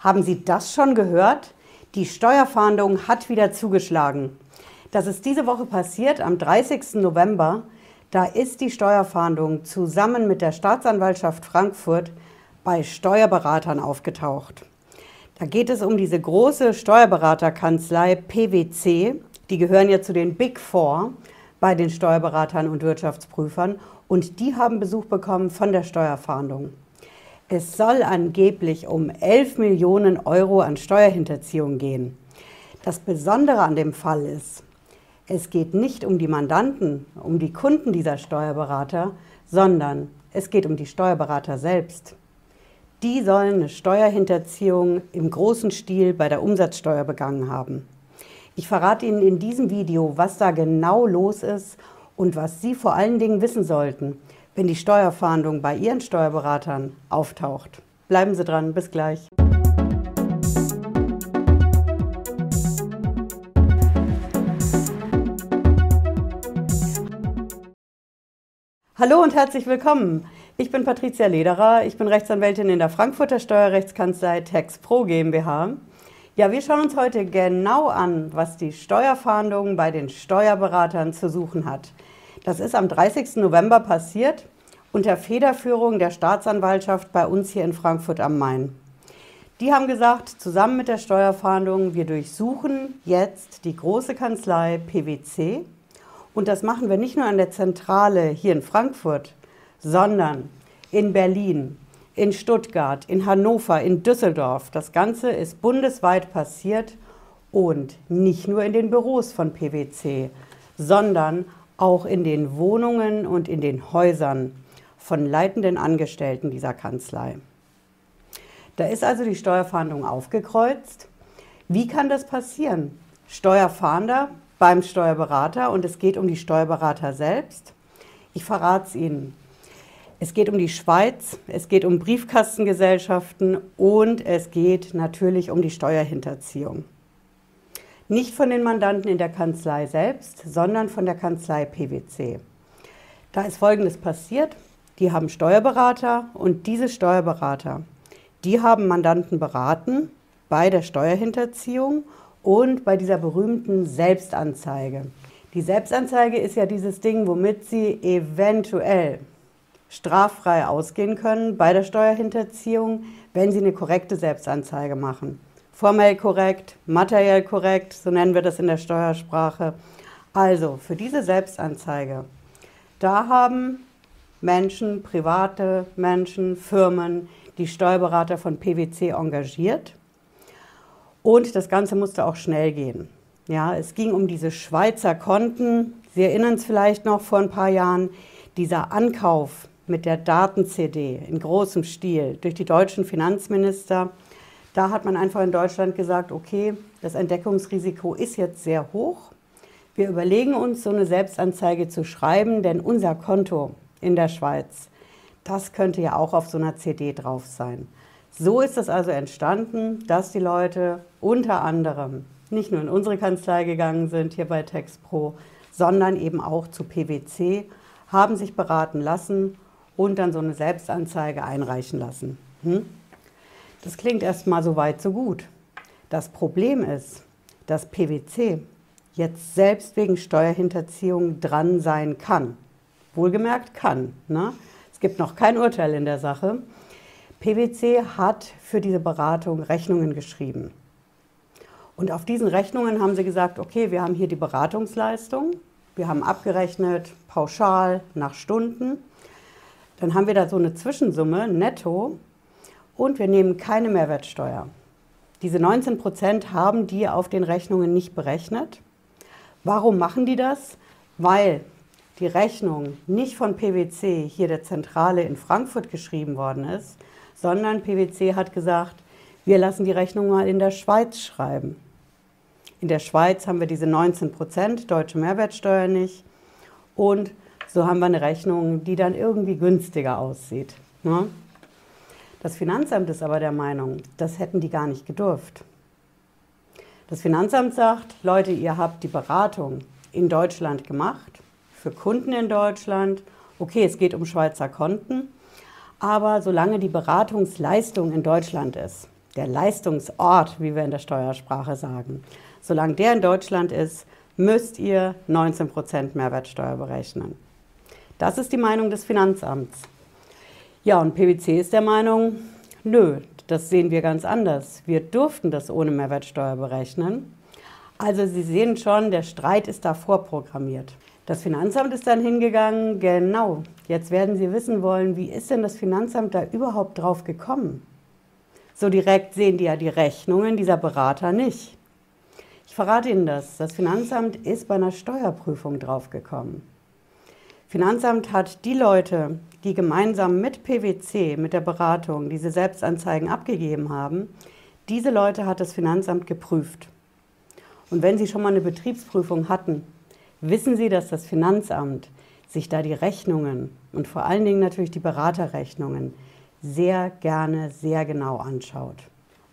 Haben Sie das schon gehört? Die Steuerfahndung hat wieder zugeschlagen. Das ist diese Woche passiert, am 30. November. Da ist die Steuerfahndung zusammen mit der Staatsanwaltschaft Frankfurt bei Steuerberatern aufgetaucht. Da geht es um diese große Steuerberaterkanzlei PwC. Die gehören ja zu den Big Four bei den Steuerberatern und Wirtschaftsprüfern. Und die haben Besuch bekommen von der Steuerfahndung. Es soll angeblich um 11 Millionen Euro an Steuerhinterziehung gehen. Das Besondere an dem Fall ist, es geht nicht um die Mandanten, um die Kunden dieser Steuerberater, sondern es geht um die Steuerberater selbst. Die sollen eine Steuerhinterziehung im großen Stil bei der Umsatzsteuer begangen haben. Ich verrate Ihnen in diesem Video, was da genau los ist und was Sie vor allen Dingen wissen sollten, wenn die Steuerfahndung bei Ihren Steuerberatern auftaucht. Bleiben Sie dran, bis gleich. Hallo und herzlich willkommen. Ich bin Patricia Lederer, ich bin Rechtsanwältin in der Frankfurter Steuerrechtskanzlei TaxPro GmbH. Ja, wir schauen uns heute genau an, was die Steuerfahndung bei den Steuerberatern zu suchen hat. Das ist am 30. November passiert unter Federführung der Staatsanwaltschaft bei uns hier in Frankfurt am Main. Die haben gesagt, zusammen mit der Steuerfahndung, wir durchsuchen jetzt die große Kanzlei PwC. Und das machen wir nicht nur an der Zentrale hier in Frankfurt, sondern in Berlin, in Stuttgart, in Hannover, in Düsseldorf. Das Ganze ist bundesweit passiert und nicht nur in den Büros von PwC, sondern auch in den Wohnungen und in den Häusern von leitenden Angestellten dieser Kanzlei. Da ist also die Steuerfahndung aufgekreuzt. Wie kann das passieren? Steuerfahnder beim Steuerberater und es geht um die Steuerberater selbst. Ich verrate es Ihnen. Es geht um die Schweiz, es geht um Briefkastengesellschaften und es geht natürlich um die Steuerhinterziehung. Nicht von den Mandanten in der Kanzlei selbst, sondern von der Kanzlei PwC. Da ist Folgendes passiert. Die haben Steuerberater und diese Steuerberater, die haben Mandanten beraten bei der Steuerhinterziehung und bei dieser berühmten Selbstanzeige. Die Selbstanzeige ist ja dieses Ding, womit Sie eventuell straffrei ausgehen können bei der Steuerhinterziehung, wenn Sie eine korrekte Selbstanzeige machen formell korrekt, materiell korrekt, so nennen wir das in der Steuersprache. Also für diese Selbstanzeige, da haben Menschen, private Menschen, Firmen, die Steuerberater von PwC engagiert. Und das Ganze musste auch schnell gehen. Ja, es ging um diese Schweizer Konten. Sie erinnern es vielleicht noch vor ein paar Jahren, dieser Ankauf mit der Daten-CD in großem Stil durch die deutschen Finanzminister da hat man einfach in Deutschland gesagt, okay, das Entdeckungsrisiko ist jetzt sehr hoch. Wir überlegen uns, so eine Selbstanzeige zu schreiben, denn unser Konto in der Schweiz, das könnte ja auch auf so einer CD drauf sein. So ist es also entstanden, dass die Leute unter anderem nicht nur in unsere Kanzlei gegangen sind, hier bei TextPro, sondern eben auch zu PwC, haben sich beraten lassen und dann so eine Selbstanzeige einreichen lassen. Hm? Das klingt erstmal so weit, so gut. Das Problem ist, dass PwC jetzt selbst wegen Steuerhinterziehung dran sein kann. Wohlgemerkt kann. Ne? Es gibt noch kein Urteil in der Sache. PwC hat für diese Beratung Rechnungen geschrieben. Und auf diesen Rechnungen haben sie gesagt, okay, wir haben hier die Beratungsleistung, wir haben abgerechnet pauschal nach Stunden. Dann haben wir da so eine Zwischensumme netto und wir nehmen keine Mehrwertsteuer. Diese 19 Prozent haben die auf den Rechnungen nicht berechnet. Warum machen die das? Weil die Rechnung nicht von PwC, hier der Zentrale in Frankfurt, geschrieben worden ist, sondern PwC hat gesagt, wir lassen die Rechnung mal in der Schweiz schreiben. In der Schweiz haben wir diese 19 Prozent deutsche Mehrwertsteuer nicht und so haben wir eine Rechnung, die dann irgendwie günstiger aussieht. Ne? Das Finanzamt ist aber der Meinung, das hätten die gar nicht gedurft. Das Finanzamt sagt, Leute, ihr habt die Beratung in Deutschland gemacht, für Kunden in Deutschland. Okay, es geht um Schweizer Konten, aber solange die Beratungsleistung in Deutschland ist, der Leistungsort, wie wir in der Steuersprache sagen. Solange der in Deutschland ist, müsst ihr 19% Mehrwertsteuer berechnen. Das ist die Meinung des Finanzamts. Ja, und PwC ist der Meinung, nö, das sehen wir ganz anders. Wir durften das ohne Mehrwertsteuer berechnen. Also Sie sehen schon, der Streit ist da vorprogrammiert. Das Finanzamt ist dann hingegangen, genau, jetzt werden Sie wissen wollen, wie ist denn das Finanzamt da überhaupt drauf gekommen? So direkt sehen die ja die Rechnungen dieser Berater nicht. Ich verrate Ihnen das, das Finanzamt ist bei einer Steuerprüfung draufgekommen. Finanzamt hat die Leute, die gemeinsam mit PwC, mit der Beratung, diese Selbstanzeigen abgegeben haben, diese Leute hat das Finanzamt geprüft. Und wenn Sie schon mal eine Betriebsprüfung hatten, wissen Sie, dass das Finanzamt sich da die Rechnungen und vor allen Dingen natürlich die Beraterrechnungen sehr gerne, sehr genau anschaut.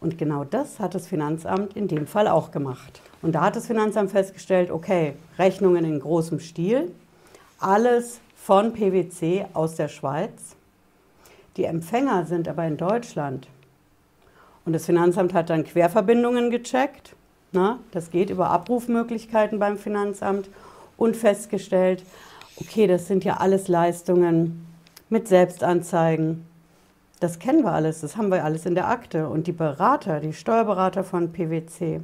Und genau das hat das Finanzamt in dem Fall auch gemacht. Und da hat das Finanzamt festgestellt, okay, Rechnungen in großem Stil, alles von PwC aus der Schweiz. Die Empfänger sind aber in Deutschland. Und das Finanzamt hat dann Querverbindungen gecheckt. Na, das geht über Abrufmöglichkeiten beim Finanzamt und festgestellt, okay, das sind ja alles Leistungen mit Selbstanzeigen. Das kennen wir alles, das haben wir alles in der Akte. Und die Berater, die Steuerberater von PwC,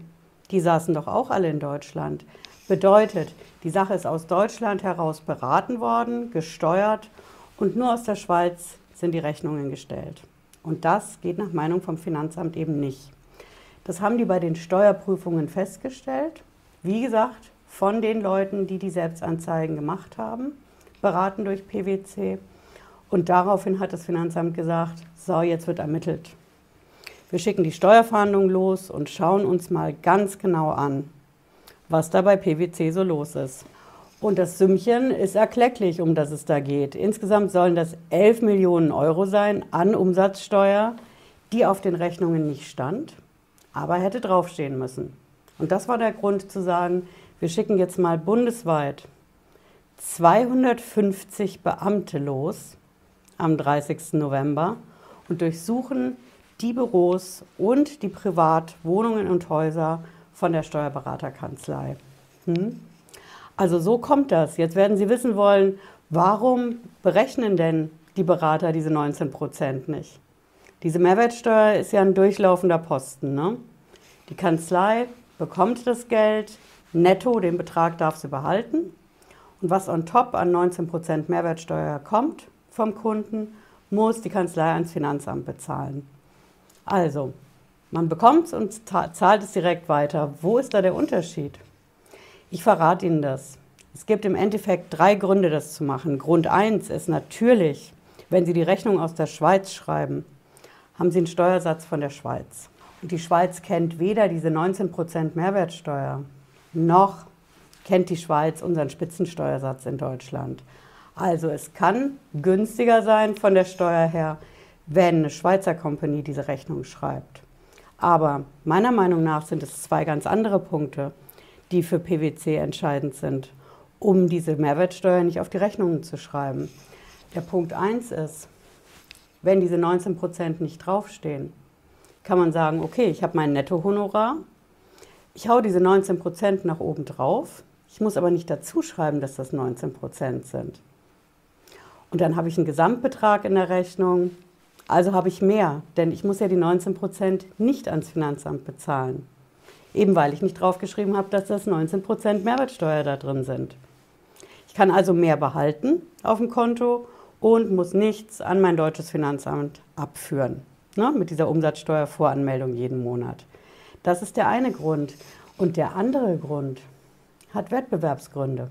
die saßen doch auch alle in Deutschland. Bedeutet, die Sache ist aus Deutschland heraus beraten worden, gesteuert und nur aus der Schweiz sind die Rechnungen gestellt. Und das geht nach Meinung vom Finanzamt eben nicht. Das haben die bei den Steuerprüfungen festgestellt. Wie gesagt, von den Leuten, die die Selbstanzeigen gemacht haben, beraten durch PwC. Und daraufhin hat das Finanzamt gesagt, so, jetzt wird ermittelt. Wir schicken die Steuerverhandlungen los und schauen uns mal ganz genau an, was da bei PwC so los ist. Und das Sümmchen ist erklecklich, um das es da geht. Insgesamt sollen das 11 Millionen Euro sein an Umsatzsteuer, die auf den Rechnungen nicht stand, aber hätte draufstehen müssen. Und das war der Grund zu sagen, wir schicken jetzt mal bundesweit 250 Beamte los am 30. November und durchsuchen die Büros und die Privatwohnungen und Häuser von der Steuerberaterkanzlei. Hm? Also so kommt das. Jetzt werden Sie wissen wollen, warum berechnen denn die Berater diese 19 Prozent nicht? Diese Mehrwertsteuer ist ja ein durchlaufender Posten. Ne? Die Kanzlei bekommt das Geld, netto den Betrag darf sie behalten. Und was on top an 19 Prozent Mehrwertsteuer kommt vom Kunden, muss die Kanzlei ans Finanzamt bezahlen. Also, man bekommt es und zahlt es direkt weiter. Wo ist da der Unterschied? Ich verrate Ihnen das. Es gibt im Endeffekt drei Gründe, das zu machen. Grund 1 ist natürlich, wenn Sie die Rechnung aus der Schweiz schreiben, haben Sie einen Steuersatz von der Schweiz. Und die Schweiz kennt weder diese 19% Mehrwertsteuer, noch kennt die Schweiz unseren Spitzensteuersatz in Deutschland. Also es kann günstiger sein von der Steuer her, wenn eine Schweizer Kompanie diese Rechnung schreibt. Aber meiner Meinung nach sind es zwei ganz andere Punkte, die für PwC entscheidend sind, um diese Mehrwertsteuer nicht auf die Rechnungen zu schreiben. Der Punkt 1 ist, wenn diese 19 Prozent nicht draufstehen, kann man sagen, okay, ich habe mein Nettohonorar, ich haue diese 19 Prozent nach oben drauf, ich muss aber nicht dazu schreiben, dass das 19 Prozent sind. Und dann habe ich einen Gesamtbetrag in der Rechnung, also habe ich mehr, denn ich muss ja die 19 Prozent nicht ans Finanzamt bezahlen. Eben weil ich nicht draufgeschrieben habe, dass das 19 Prozent Mehrwertsteuer da drin sind. Ich kann also mehr behalten auf dem Konto und muss nichts an mein deutsches Finanzamt abführen. Ne, mit dieser Umsatzsteuervoranmeldung jeden Monat. Das ist der eine Grund. Und der andere Grund hat Wettbewerbsgründe.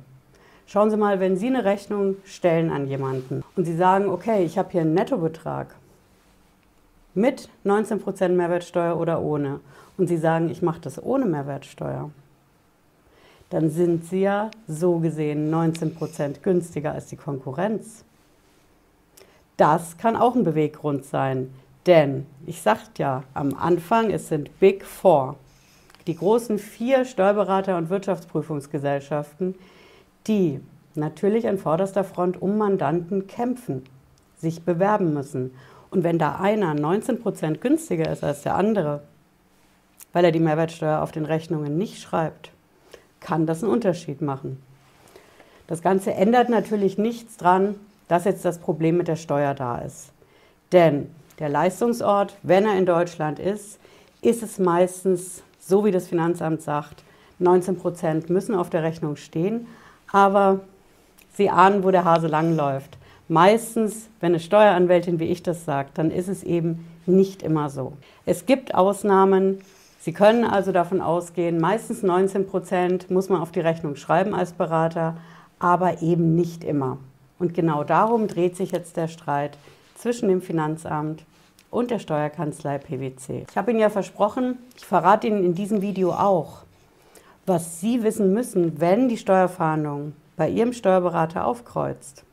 Schauen Sie mal, wenn Sie eine Rechnung stellen an jemanden und Sie sagen, okay, ich habe hier einen Nettobetrag mit 19% Mehrwertsteuer oder ohne? Und Sie sagen, ich mache das ohne Mehrwertsteuer, dann sind Sie ja so gesehen 19% günstiger als die Konkurrenz. Das kann auch ein Beweggrund sein, denn ich sagte ja am Anfang, es sind Big Four, die großen vier Steuerberater- und Wirtschaftsprüfungsgesellschaften, die natürlich an vorderster Front um Mandanten kämpfen, sich bewerben müssen Und wenn da einer 19% günstiger ist als der andere, weil er die Mehrwertsteuer auf den Rechnungen nicht schreibt, kann das einen Unterschied machen. Das Ganze ändert natürlich nichts dran, dass jetzt das Problem mit der Steuer da ist. Denn der Leistungsort, wenn er in Deutschland ist, ist es meistens, so wie das Finanzamt sagt, 19 Prozent müssen auf der Rechnung stehen. Aber Sie ahnen, wo der Hase langläuft. Meistens, wenn eine Steueranwältin wie ich das sagt, dann ist es eben nicht immer so. Es gibt Ausnahmen. Sie können also davon ausgehen, meistens 19 Prozent muss man auf die Rechnung schreiben als Berater, aber eben nicht immer. Und genau darum dreht sich jetzt der Streit zwischen dem Finanzamt und der Steuerkanzlei PwC. Ich habe Ihnen ja versprochen, ich verrate Ihnen in diesem Video auch, was Sie wissen müssen, wenn die Steuerfahndung bei Ihrem Steuerberater aufkreuzt.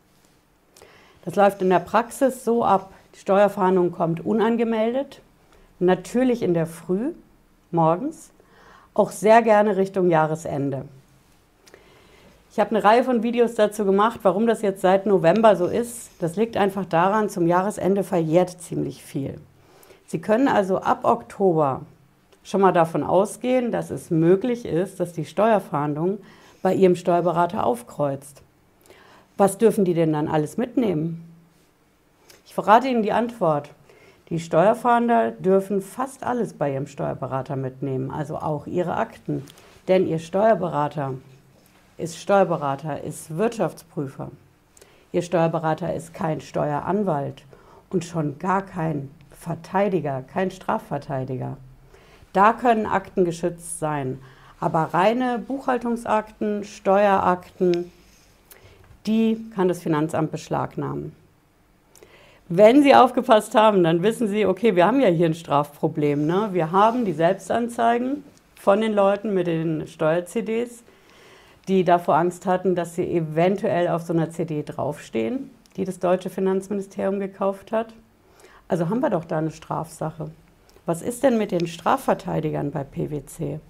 Das läuft in der Praxis so ab, die Steuerfahndung kommt unangemeldet, natürlich in der Früh, morgens, auch sehr gerne Richtung Jahresende. Ich habe eine Reihe von Videos dazu gemacht, warum das jetzt seit November so ist. Das liegt einfach daran, zum Jahresende verjährt ziemlich viel. Sie können also ab Oktober schon mal davon ausgehen, dass es möglich ist, dass die Steuerfahndung bei Ihrem Steuerberater aufkreuzt. Was dürfen die denn dann alles mitnehmen? Ich verrate Ihnen die Antwort. Die Steuerfahnder dürfen fast alles bei Ihrem Steuerberater mitnehmen, also auch Ihre Akten. Denn Ihr Steuerberater ist Steuerberater, ist Wirtschaftsprüfer. Ihr Steuerberater ist kein Steueranwalt und schon gar kein Verteidiger, kein Strafverteidiger. Da können Akten geschützt sein, aber reine Buchhaltungsakten, Steuerakten, die kann das Finanzamt beschlagnahmen. Wenn Sie aufgepasst haben, dann wissen Sie, okay, wir haben ja hier ein Strafproblem. Ne? Wir haben die Selbstanzeigen von den Leuten mit den Steuer-CDs die davor Angst hatten, dass sie eventuell auf so einer CD draufstehen, die das deutsche Finanzministerium gekauft hat. Also haben wir doch da eine Strafsache. Was ist denn mit den Strafverteidigern bei PwC?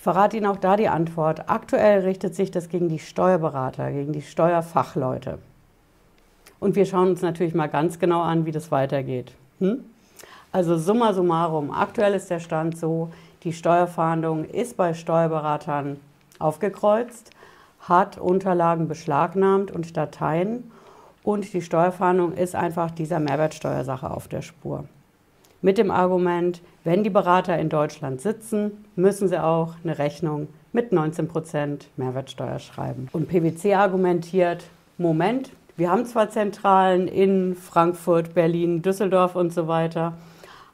Ich verrate Ihnen auch da die Antwort. Aktuell richtet sich das gegen die Steuerberater, gegen die Steuerfachleute. Und wir schauen uns natürlich mal ganz genau an, wie das weitergeht. Hm? Also summa summarum, aktuell ist der Stand so, die Steuerfahndung ist bei Steuerberatern aufgekreuzt, hat Unterlagen beschlagnahmt und Dateien und die Steuerfahndung ist einfach dieser Mehrwertsteuersache auf der Spur. Mit dem Argument, wenn die Berater in Deutschland sitzen, müssen sie auch eine Rechnung mit 19% Mehrwertsteuer schreiben. Und PwC argumentiert, Moment, wir haben zwar Zentralen in Frankfurt, Berlin, Düsseldorf und so weiter,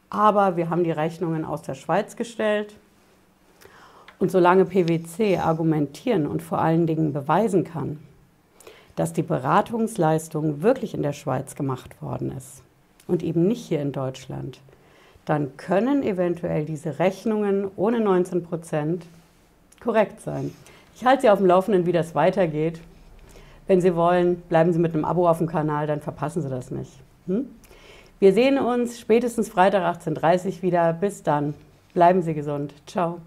aber wir haben die Rechnungen aus der Schweiz gestellt und solange PwC argumentieren und vor allen Dingen beweisen kann, dass die Beratungsleistung wirklich in der Schweiz gemacht worden ist und eben nicht hier in Deutschland, dann können eventuell diese Rechnungen ohne 19 Prozent korrekt sein. Ich halte Sie auf dem Laufenden, wie das weitergeht. Wenn Sie wollen, bleiben Sie mit einem Abo auf dem Kanal, dann verpassen Sie das nicht. Hm? Wir sehen uns spätestens Freitag 18.30 Uhr wieder. Bis dann. Bleiben Sie gesund. Ciao.